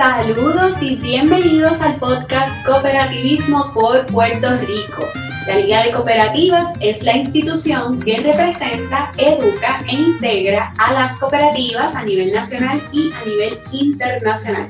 Saludos y bienvenidos al podcast Cooperativismo por Puerto Rico. La Liga de Cooperativas es la institución que representa, educa e integra a las cooperativas a nivel nacional y a nivel internacional.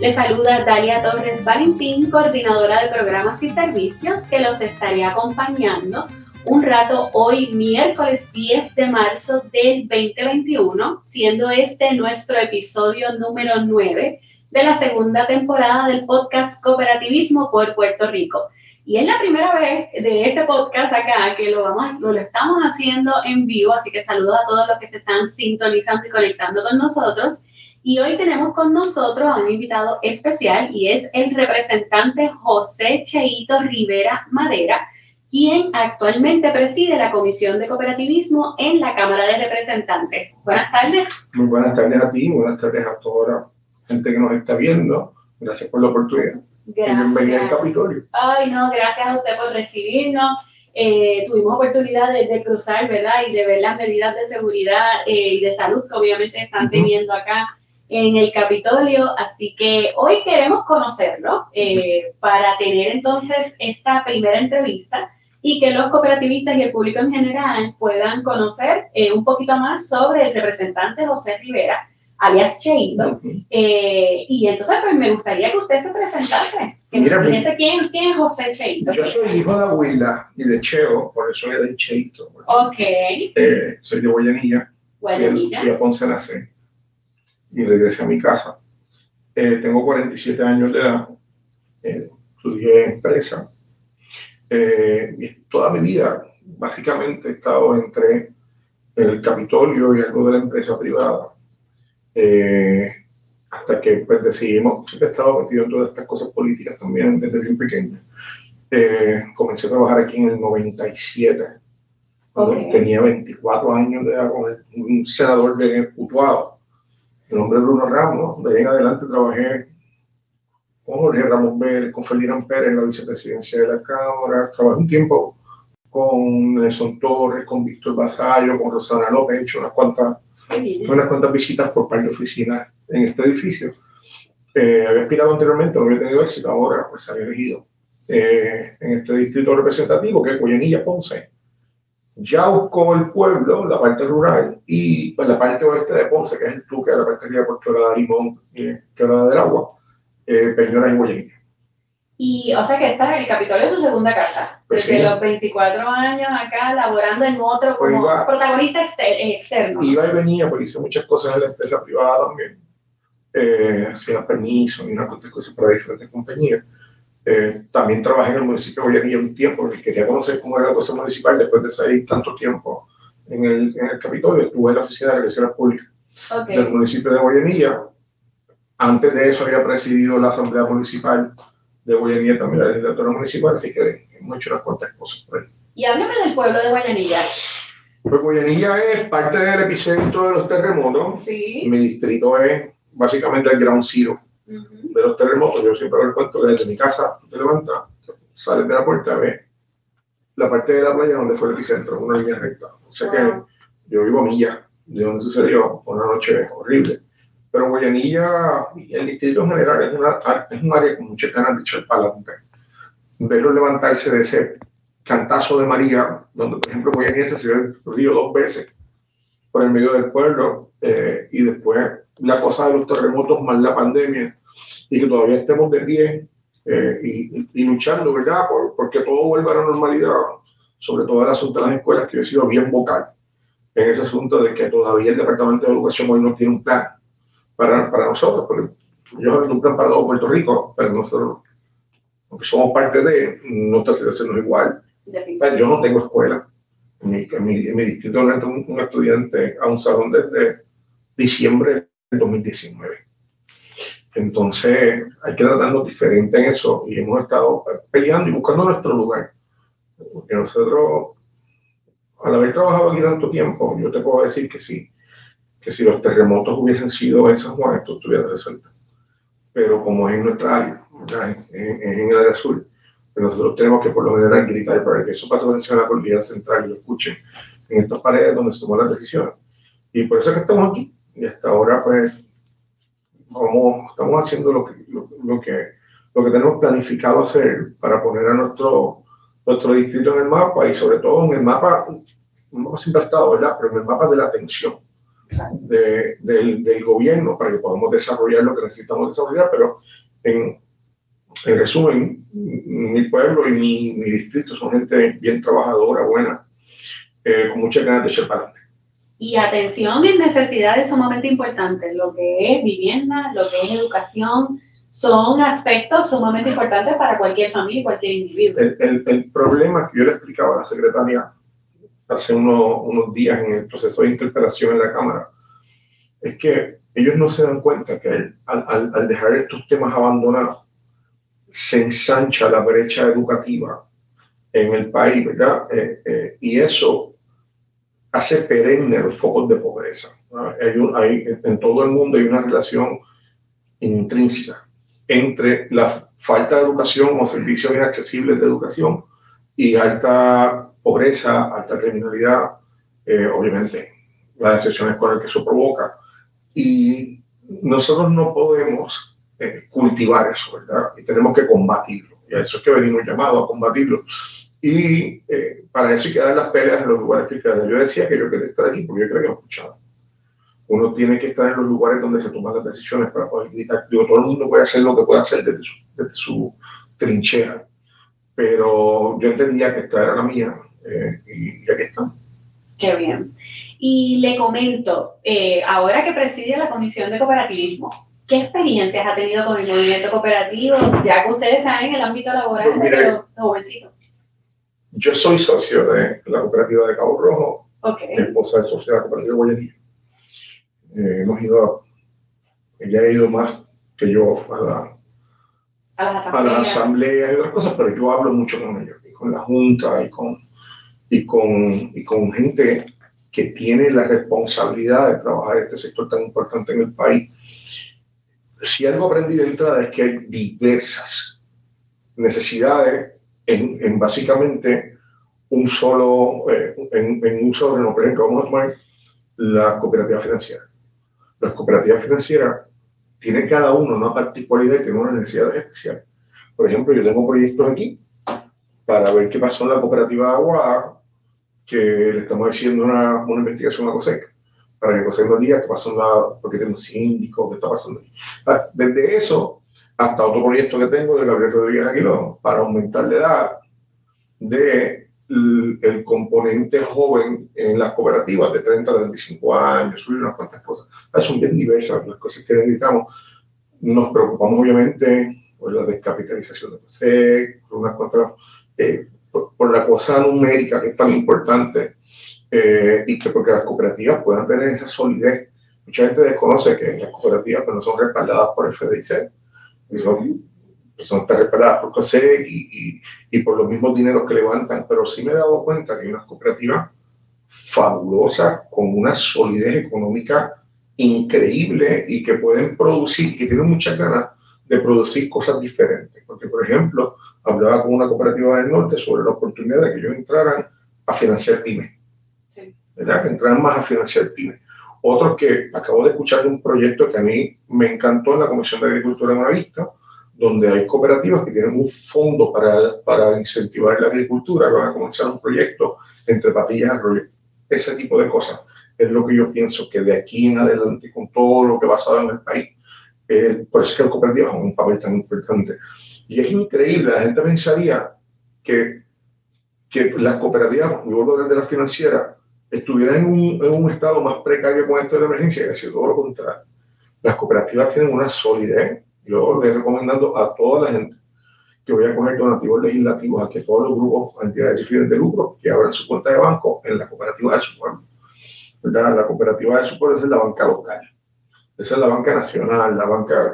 Les saluda Dalia Torres Valentín, coordinadora de programas y servicios, que los estaré acompañando un rato hoy, miércoles 10 de marzo del 2021, siendo este nuestro episodio número 9 de la segunda temporada del podcast Cooperativismo por Puerto Rico. Y es la primera vez de este podcast acá que lo, vamos, lo estamos haciendo en vivo, así que saludo a todos los que se están sintonizando y conectando con nosotros. Y hoy tenemos con nosotros a un invitado especial y es el representante José Cheito Rivera Madera, quien actualmente preside la Comisión de Cooperativismo en la Cámara de Representantes. Buenas tardes. Muy buenas tardes a ti, buenas tardes a toda gente que nos está viendo. Gracias por la oportunidad. Bienvenida al Capitolio. Ay, no, gracias a usted por recibirnos. Eh, tuvimos oportunidad de, cruzar, ¿verdad? Y de ver las medidas de seguridad eh, y de salud que obviamente están teniendo acá en el Capitolio. Así que hoy queremos conocerlo eh, para tener entonces esta primera entrevista y que los cooperativistas y el público en general puedan conocer un poquito más sobre el representante José Rivera, alias Cheito. Eh, y entonces, pues me gustaría que usted se presentase. Que Mira, me quién, quién es José Cheito. Yo soy hijo de Abuela y de Cheo, por eso soy de Cheito. Ok. Eh, soy de Guayanilla. Guayanilla. Fui, a Ponce nacer y regresé a mi casa. Eh, tengo 47 años de edad. estudié empresa. toda mi vida, básicamente, he estado entre el Capitolio y algo de la empresa privada eh, hasta que pues, decidimos, siempre he estado metido en todas estas cosas políticas también desde bien pequeño. Eh, comencé a trabajar aquí en el 97, cuando tenía 24 años de edad, con un senador bien Utuado, el nombre de Bruno Ramos. De ahí en adelante trabajé con Jorge Ramos Vélez, con Felipe Pérez en la vicepresidencia de la Cámara, trabajé un tiempo con Nelson Torres, con Víctor Basayo, con Rosana López, he hecho unas cuantas, unas cuantas visitas por parte de oficinas en este edificio. Eh, había aspirado anteriormente, no había tenido éxito, ahora pues había elegido eh, en este distrito representativo, que es Guayanilla Ponce. Ya buscó el pueblo, la parte rural, y pues, la parte oeste de Ponce, que es el Tuque, la parte de Puerto de Limón, eh, que era del agua, eh, Peñolas y Guayanilla. Y, o sea, que estás en el Capitolio su segunda casa. Pues desde los 24 años acá, laborando en otro pues como protagonista externo. Iba y venía, porque hice muchas cosas en la empresa privada también. Eh, hacía permiso y una cosas para diferentes compañías. Eh, también trabajé en el municipio de Guayanilla un tiempo, porque quería conocer cómo era la cosa municipal después de salir tanto tiempo en el, en el Capitolio. Estuve en la Oficina de Relaciones Públicas del municipio de Guayanilla. Antes de eso había presidido la Asamblea Municipal de Guayanilla también, la legislatura municipal, así que hemos hecho unas cuantas cosas por ahí. Y háblame del pueblo de Guayanilla. Pues Guayanilla es parte del epicentro de los terremotos. Sí. Mi distrito es básicamente el ground zero de los terremotos. Yo siempre lo cuento que desde mi casa te levantas, sales de la puerta, ves la parte de la playa donde fue el epicentro, una línea recta. O sea que yo vivo a millas de donde sucedió, una noche horrible. Pero Guayanilla, el distrito en general, es, una, es un área con muchas ganas de echar para adelante. Verlo levantarse de ese cantazo de María, donde, por ejemplo, Guayanilla se subió el río dos veces por el medio del pueblo, eh, y después la cosa de los terremotos más la pandemia, y que todavía estemos de pie eh, y, luchando, ¿verdad?, por, porque todo vuelva a la normalidad, sobre todo el asunto de las escuelas, que yo he sido bien vocal en ese asunto de que todavía el Departamento de Educación hoy no tiene un plan para, para nosotros, porque ellos han un plan para todo Puerto Rico, pero nosotros, aunque somos parte de, nuestra situación no es igual. yo no tengo escuela. En mi, en mi, distrito no entra un, estudiante a un salón desde diciembre del 2019. Entonces, hay que tratarnos diferente en eso y hemos estado peleando y buscando nuestro lugar. Porque nosotros, al haber trabajado aquí tanto tiempo, yo te puedo decir que sí, que si los terremotos hubiesen sido en San Juan, esto estuviera resuelto. Pero como es en nuestra área, en, en, el área sur, pues nosotros tenemos que por lo menos gritar para que eso pase por encima de la cordillera central y lo escuchen en estas paredes donde se toman las decisiones. Y por eso es que estamos aquí. Y hasta ahora, pues, vamos, estamos haciendo lo que, lo, que, lo que tenemos planificado hacer para poner a nuestro, nuestro distrito en el mapa y sobre todo en el mapa, no siempre ha estado, ¿verdad? Pero en el mapa de la atención de, del, del, gobierno para que podamos desarrollar lo que necesitamos desarrollar, pero en, en resumen, mi pueblo y mi, mi, distrito son gente bien trabajadora, buena, eh, con muchas ganas de echar para adelante. Y atención en necesidades sumamente importantes, lo que es vivienda, lo que es educación, son aspectos sumamente importantes para cualquier familia y cualquier individuo. El, el, el, problema que yo le explicaba a la secretaria hace unos, unos días en el proceso de interpelación en la Cámara es que ellos no se dan cuenta que al, al, al dejar estos temas abandonados, se ensancha la brecha educativa en el país, ¿verdad? Eh, eh, y eso hace perenne los focos de pobreza. Hay hay, en todo el mundo hay una relación intrínseca entre la falta de educación o servicios inaccesibles de educación y alta pobreza, alta criminalidad, eh, obviamente, las excepciones con las que eso provoca. Y nosotros no podemos eh, cultivar eso, ¿verdad? Y tenemos que combatirlo. Y a eso es que venimos llamados a combatirlo. Y eh, para eso hay que dar las peleas en los lugares que quedan. Yo decía que yo quería estar aquí porque yo creo que he escuchado. Uno tiene que estar en los lugares donde se toman las decisiones para poder gritar. Digo, todo el mundo puede hacer lo que puede hacer desde su, desde su trinchera. Pero yo entendía que esta era la mía eh, y, aquí está. Qué bien. Y le comento, eh, ahora que preside la Comisión de Cooperativismo, ¿Qué experiencias ha tenido con el movimiento cooperativo, ya que ustedes están en el ámbito laboral pues de jovencito? Yo soy socio de la cooperativa de Cabo Rojo, okay. esposa de Sociedad Cooperativa de Guayanilla. Eh, hemos ido, ella ha ido más que yo a, la, a, las a, las asambleas y otras cosas, pero yo hablo mucho con ellos, y con la Junta, y con, y con, y con gente que tiene la responsabilidad de trabajar este sector tan importante en el país si algo aprendí de entrada es que hay diversas necesidades en, en básicamente un solo, eh, en, en, un solo Por ejemplo, vamos a tomar la cooperativa financiera. Las cooperativas financieras tienen cada uno una particularidad y tienen unas necesidades especiales. Por ejemplo, yo tengo proyectos aquí para ver qué pasó en la cooperativa de Aguada, que le estamos haciendo una, una investigación a COSEC para que José nos diga qué pasó en la, porque tengo un síndico, qué está pasando. Desde eso hasta otro proyecto que tengo de Gabriel Rodríguez Aguilón para aumentar la edad de el componente joven en las cooperativas de 30 a 35 años, subir unas cuantas cosas. Son bien diversas las cosas que necesitamos. Nos preocupamos obviamente por la descapitalización de PSEC, por unas cuantas, eh, por, por, la cosa numérica que es tan importante eh, y que porque las cooperativas puedan tener esa solidez. Mucha gente desconoce que las cooperativas pues, no son respaldadas por el FDIC, son, pues, son respaldadas por COSEC y, y, y, por los mismos dineros que levantan, pero sí me he dado cuenta que hay unas cooperativas fabulosas con una solidez económica increíble y que pueden producir, que tienen muchas ganas de producir cosas diferentes. Porque, por ejemplo, hablaba con una cooperativa del norte sobre la oportunidad de que ellos entraran a financiar pymes ¿verdad? que entran más a financiar pymes. Otros que acabo de escuchar de un proyecto que a mí me encantó en la Comisión de Agricultura en Buenavista, donde hay cooperativas que tienen un fondo para, para incentivar la agricultura, van a comenzar un proyecto entre patillas arroyo. Ese tipo de cosas es lo que yo pienso que de aquí en adelante, con todo lo que ha pasado en el país, eh, por eso es que las cooperativas juegan un papel tan importante. Y es increíble, la gente pensaría que, que las cooperativas, vuelvo de la financiera, estuvieran en un, en un, estado más precario con esto de la emergencia, que ha todo lo contrario. Las cooperativas tienen una solidez. Yo les recomendando a toda la gente que voy a coger donativos legislativos a que todos los grupos, entidades y de lucro, que abran su cuenta de banco en la cooperativa de su pueblo. ¿verdad? La cooperativa de su pueblo es la banca local. Esa es la banca nacional, la banca...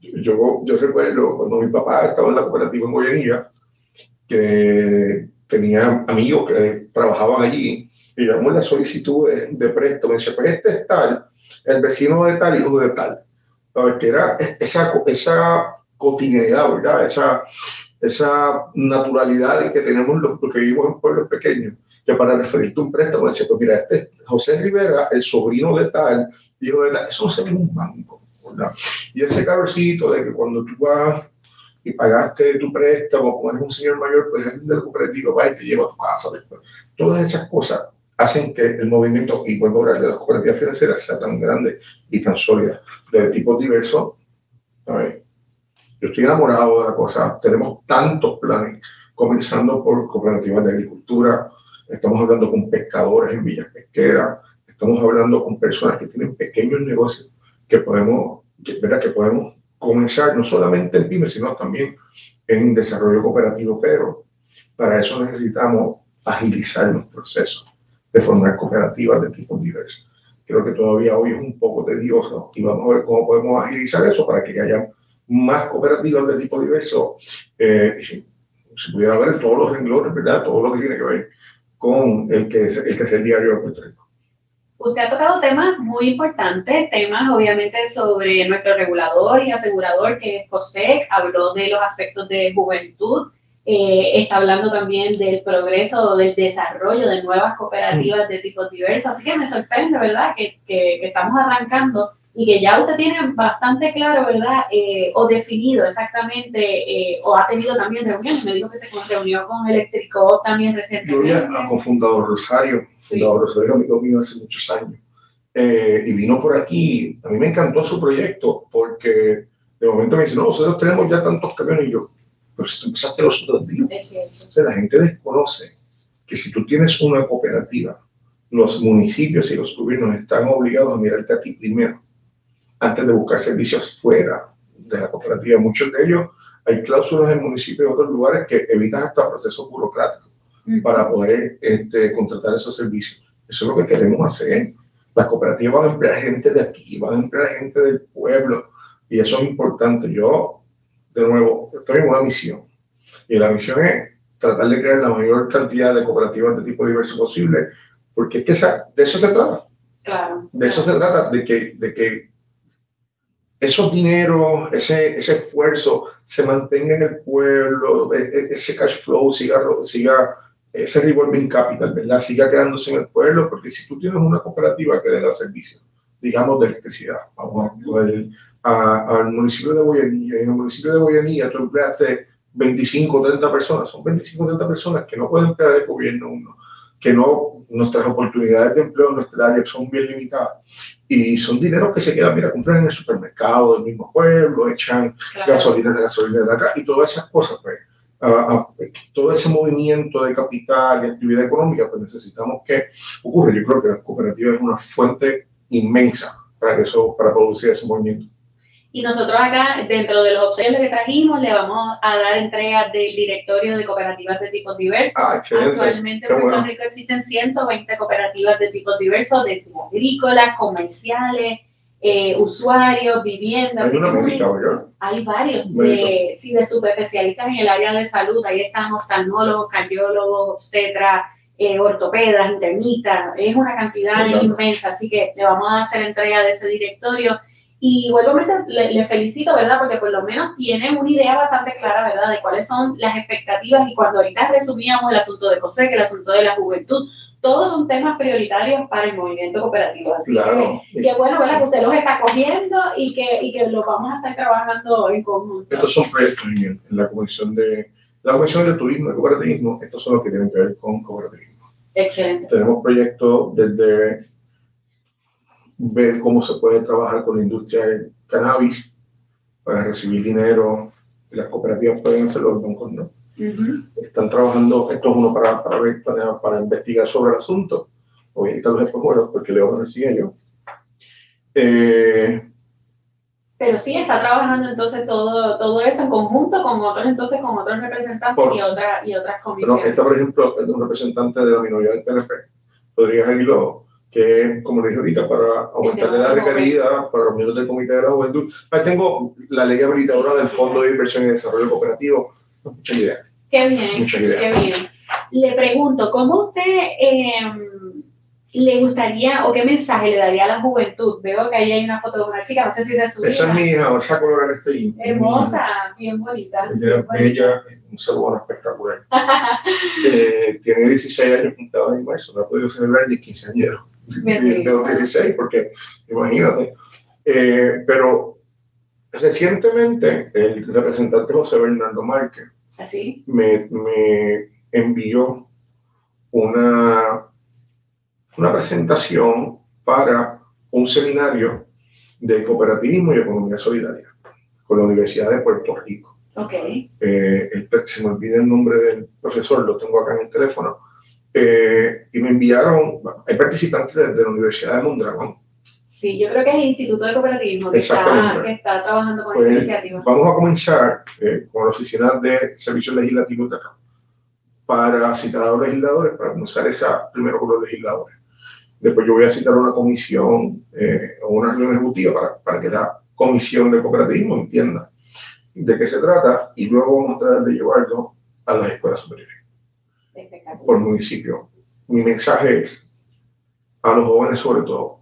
Yo, yo, recuerdo cuando mi papá estaba en la cooperativa en Guayanilla, que tenía amigos que trabajaban allí y damos la solicitud de, préstamo, y dice, pues este es tal, el vecino de tal, hijo de tal. ¿Sabes? Que era esa, esa cotidianidad, ¿verdad? Esa, esa naturalidad que tenemos los que vivimos en pueblos pequeños, que para referirte a un préstamo, decía, pues mira, este es José Rivera, el sobrino de tal, hijo de tal, eso no se ve en un banco. ¿Verdad? Y ese cabrcito de que cuando tú vas y pagaste tu préstamo, como eres un señor mayor, pues alguien de la va y te lleva a tu casa después. Todas esas cosas hacen que el movimiento, y a de las cooperativas financieras, sea tan grande y tan sólida, de tipos diversos. Yo estoy enamorado de la cosa. Tenemos tantos planes, comenzando por cooperativas de agricultura, estamos hablando con pescadores en villas pesqueras, estamos hablando con personas que tienen pequeños negocios que podemos, ¿verdad? que podemos comenzar no solamente en pymes, sino también en desarrollo cooperativo, pero para eso necesitamos agilizar los procesos de formar cooperativas de tipos diversos. Creo que todavía hoy es un poco tedioso y vamos a ver cómo podemos agilizar eso para que haya más cooperativas de tipo diverso. Eh, si, pudiera ver todos los renglones, ¿verdad? Todo lo que tiene que ver con el que es el, que es el diario de Puerto Rico. Usted ha tocado temas muy importantes, temas obviamente sobre nuestro regulador y asegurador que es COSEC, habló de los aspectos de juventud, eh, está hablando también del progreso o del desarrollo de nuevas cooperativas de tipos diversos. Así que me sorprende, ¿verdad?, que, que, estamos arrancando y que ya usted tiene bastante claro, ¿verdad?, eh, o definido exactamente, eh, o ha tenido también reuniones. Me dijo que se reunió con Electrico también recientemente. Yo ya con Fundador Rosario, Fundador Rosario amigo mío hace muchos años, y vino por aquí. A mí me encantó su proyecto porque de momento me dice, no, nosotros tenemos ya tantos camiones y yo pero si tú empezaste los otros días. Entonces la gente desconoce que si tú tienes una cooperativa, los municipios y los gobiernos están obligados a mirarte a ti primero, antes de buscar servicios fuera de la cooperativa. Muchos de ellos hay cláusulas en municipios y otros lugares que evitan hasta procesos burocráticos para poder este, contratar esos servicios. Eso es lo que queremos hacer. Las cooperativas van a emplear gente de aquí, van a emplear gente del pueblo, y eso es importante. Yo de nuevo, estoy en una misión. Y la misión es tratar de crear la mayor cantidad de cooperativas de tipo diverso posible, porque es que esa, de eso se trata. Claro. De eso se trata, de que, de que esos dineros, ese, ese esfuerzo se mantenga en el pueblo, e, e, ese cash flow siga, siga ese revolving capital, ¿verdad? Siga quedándose en el pueblo, porque si tú tienes una cooperativa que le da servicio, digamos de electricidad, vamos a al municipio de Boyanilla. Y en el municipio de Boyanilla tú empleaste 25 o 30 personas. Son 25 o 30 personas que no pueden emplear el gobierno uno, que no, nuestras oportunidades de empleo en nuestra área son bien limitadas. Y son dineros que se quedan, mira, compran en el supermercado del mismo pueblo, echan gasolina de gasolina de acá y todas esas cosas, pues. todo ese movimiento de capital y actividad económica, pues necesitamos que ocurra. Yo creo que la cooperativa es una fuente inmensa para, que eso, para producir ese movimiento. Y nosotros acá, dentro de los obsequios que trajimos, le vamos a dar entrega del directorio de cooperativas de tipos diversos. Ah, Actualmente en Puerto Rico existen 120 cooperativas de tipos diversos, de tipo agrícolas, comerciales, eh, usuarios, viviendas. Hay una médica, Hay varios, de, sí, de subespecialistas en el área de salud. Ahí están oftalmólogos, cardiólogos, obstetras, eh, ortopedas, internistas. Es una cantidad inmensa, así que le vamos a hacer entrega de ese directorio y vuelvo a le, le, felicito, ¿verdad? Porque por lo menos tienen una idea bastante clara, ¿verdad? De cuáles son las expectativas y cuando ahorita resumíamos el asunto de COSEC, el asunto de la juventud, todos son temas prioritarios para el movimiento cooperativo. Así que, bueno, ¿verdad? Que usted los está cogiendo y que, y que los vamos a estar trabajando en conjunto. Estos son proyectos en la Comisión de, la Comisión de Turismo y Cooperativismo, estos son los que tienen que ver con cooperativismo. Excelente. Tenemos proyectos desde ver cómo se puede trabajar con la industria del cannabis para recibir dinero. Las cooperativas pueden hacerlo, los bancos no. Están trabajando, esto es uno para, para, ver, para, investigar sobre el asunto. Ahorita los bueno, porque Leo me sigue yo. Eh, pero sí está trabajando entonces todo, todo eso en conjunto con otros entonces con otros representantes y, otra, y otras comisiones. esta, por ejemplo, es de un representante de la minoría del PNP. Podría irlo que como le dije ahorita, para aumentar la edad requerida para los miembros del Comité de la Juventud. Ahí tengo la ley habilitadora del Fondo de Inversión y Desarrollo Cooperativo. Mucha idea. Qué bien. Mucha idea. Qué bien. Le pregunto, ¿cómo usted eh, le gustaría o qué mensaje le daría a la juventud? Veo que ahí hay una foto de una chica, no sé si se sube. Esa es mi hija, esa color que estoy. Hermosa, bien bonita. Ella, ella un ser humano espectacular. eh, tiene 16 años juntado en marzo, no ha podido celebrar ni 15 años de, los 16, porque imagínate. Eh, pero recientemente el representante José Bernardo Márquez ¿Así? me, me envió una, una presentación para un seminario de cooperativismo y economía solidaria con la Universidad de Puerto Rico. Ok. Eh, el- se me olvida el nombre del profesor, lo tengo acá en el teléfono. Eh, y me enviaron, hay participantes de, de la Universidad de Mondragón. Sí, yo creo que es el Instituto de Cooperativismo que, está, que está trabajando con Pues, esta iniciativa. Vamos a comenzar eh, con la Oficina de Servicios Legislativos de acá para citar a los legisladores, para comenzar esa primero con los legisladores. Después yo voy a citar una comisión eh, o una reunión ejecutiva para, para que la comisión de cooperativismo entienda de qué se trata y luego vamos a tratar de llevarlo a las escuelas superiores. Por municipio. Mi mensaje es a los jóvenes sobre todo,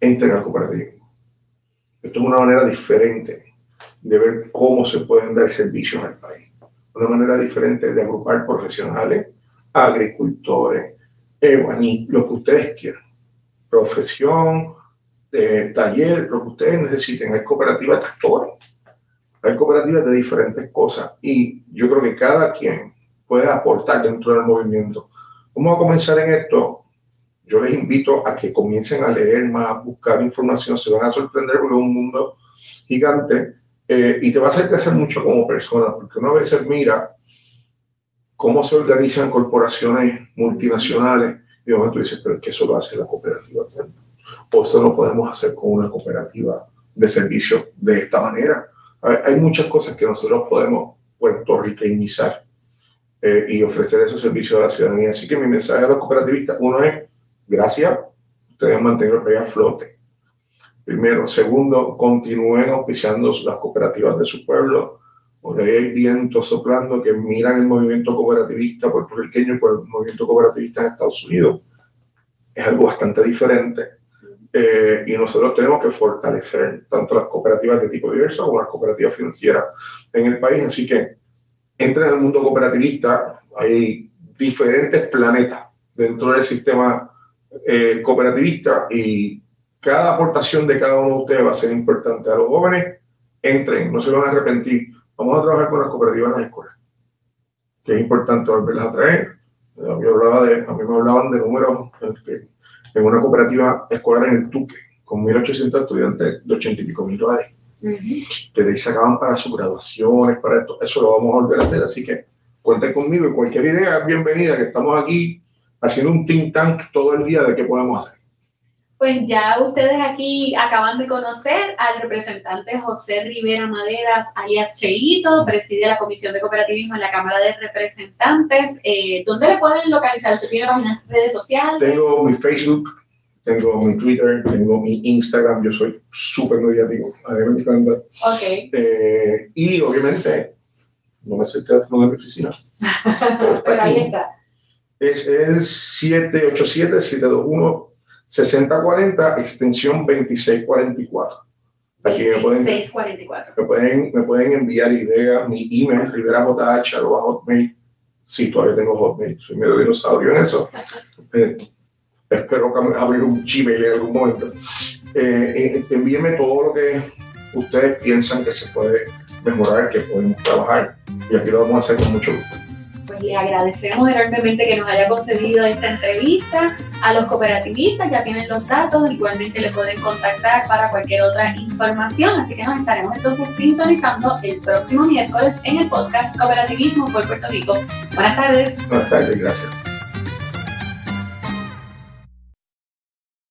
entren al cooperativismo. Esto es una manera diferente de ver cómo se pueden dar servicios al país. Una manera diferente de agrupar profesionales, agricultores, lo que ustedes quieran. Profesión, eh, taller, lo que ustedes necesiten. Hay cooperativas de actores, hay cooperativas de diferentes cosas y yo creo que cada quien puede aportar dentro del movimiento. Vamos a comenzar en esto. Yo les invito a que comiencen a leer más, buscar información, se van a sorprender porque es un mundo gigante eh, y te va a hacer crecer mucho como persona, porque uno a veces mira cómo se organizan corporaciones multinacionales y de momento dices, pero es que eso lo hace la cooperativa. O eso lo podemos hacer con una cooperativa de servicio de esta manera. Hay hay muchas cosas que nosotros podemos puertorriqueñizar eh, y ofrecer esos servicios a la ciudadanía. Así que mi mensaje a los cooperativistas, uno es, gracias, ustedes han mantenido el país a flote. Primero. Segundo, continúen auspiciando las cooperativas de su pueblo. Por ahí hay vientos soplando que miran el movimiento cooperativista puertorriqueño por el movimiento cooperativista en Estados Unidos. Es algo bastante diferente. Eh, y nosotros tenemos que fortalecer tanto las cooperativas de tipo diverso como las cooperativas financieras en el país. Así que entra en el mundo cooperativista, hay diferentes planetas dentro del sistema eh, cooperativista y cada aportación de cada uno de ustedes va a ser importante. A los jóvenes, entren, no se van a arrepentir. Vamos a trabajar con las cooperativas en las escuelas, que es importante volverlas a traer. A mí, hablaba de, a mí me hablaban de números en, en una cooperativa escolar en el Tuque, con 1.800 estudiantes de 80 y pico mil dólares Que de ahí sacaban para sus graduaciones, para esto. Eso lo vamos a volver a hacer, así que cuenten conmigo y cualquier idea es bienvenida, que estamos aquí haciendo un think tank todo el día de qué podemos hacer. Pues ya ustedes aquí acaban de conocer al representante José Rivera Maderas, alias Cheito, preside la Comisión de Cooperativismo en la Cámara de Representantes. Eh, ¿Dónde le pueden localizar? ¿Usted tiene páginas redes sociales? Tengo mi Facebook, tengo mi Twitter, tengo mi Instagram, yo soy súper mediático, a mí me encanta. Eh, y obviamente, no me sé el teléfono de mi oficina, pero ahí está. Es el 787-721-6040, extensión 2644. Aquí me pueden 644. Me pueden, me pueden enviar ideas, mi email, riverajh, arroba hotmail. Sí, todavía tengo hotmail, soy medio dinosaurio en eso. Espero abrir un Gmail en algún momento. Eh, eh, envíenme todo lo que ustedes piensan que se puede mejorar, que podemos trabajar. Y aquí lo vamos a hacer con mucho gusto. Pues le agradecemos enormemente que nos haya concedido esta entrevista. A los cooperativistas ya tienen los datos, igualmente le pueden contactar para cualquier otra información. Así que nos estaremos entonces sintonizando el próximo miércoles en el podcast Cooperativismo por Puerto Rico. Buenas tardes. Buenas tardes, gracias.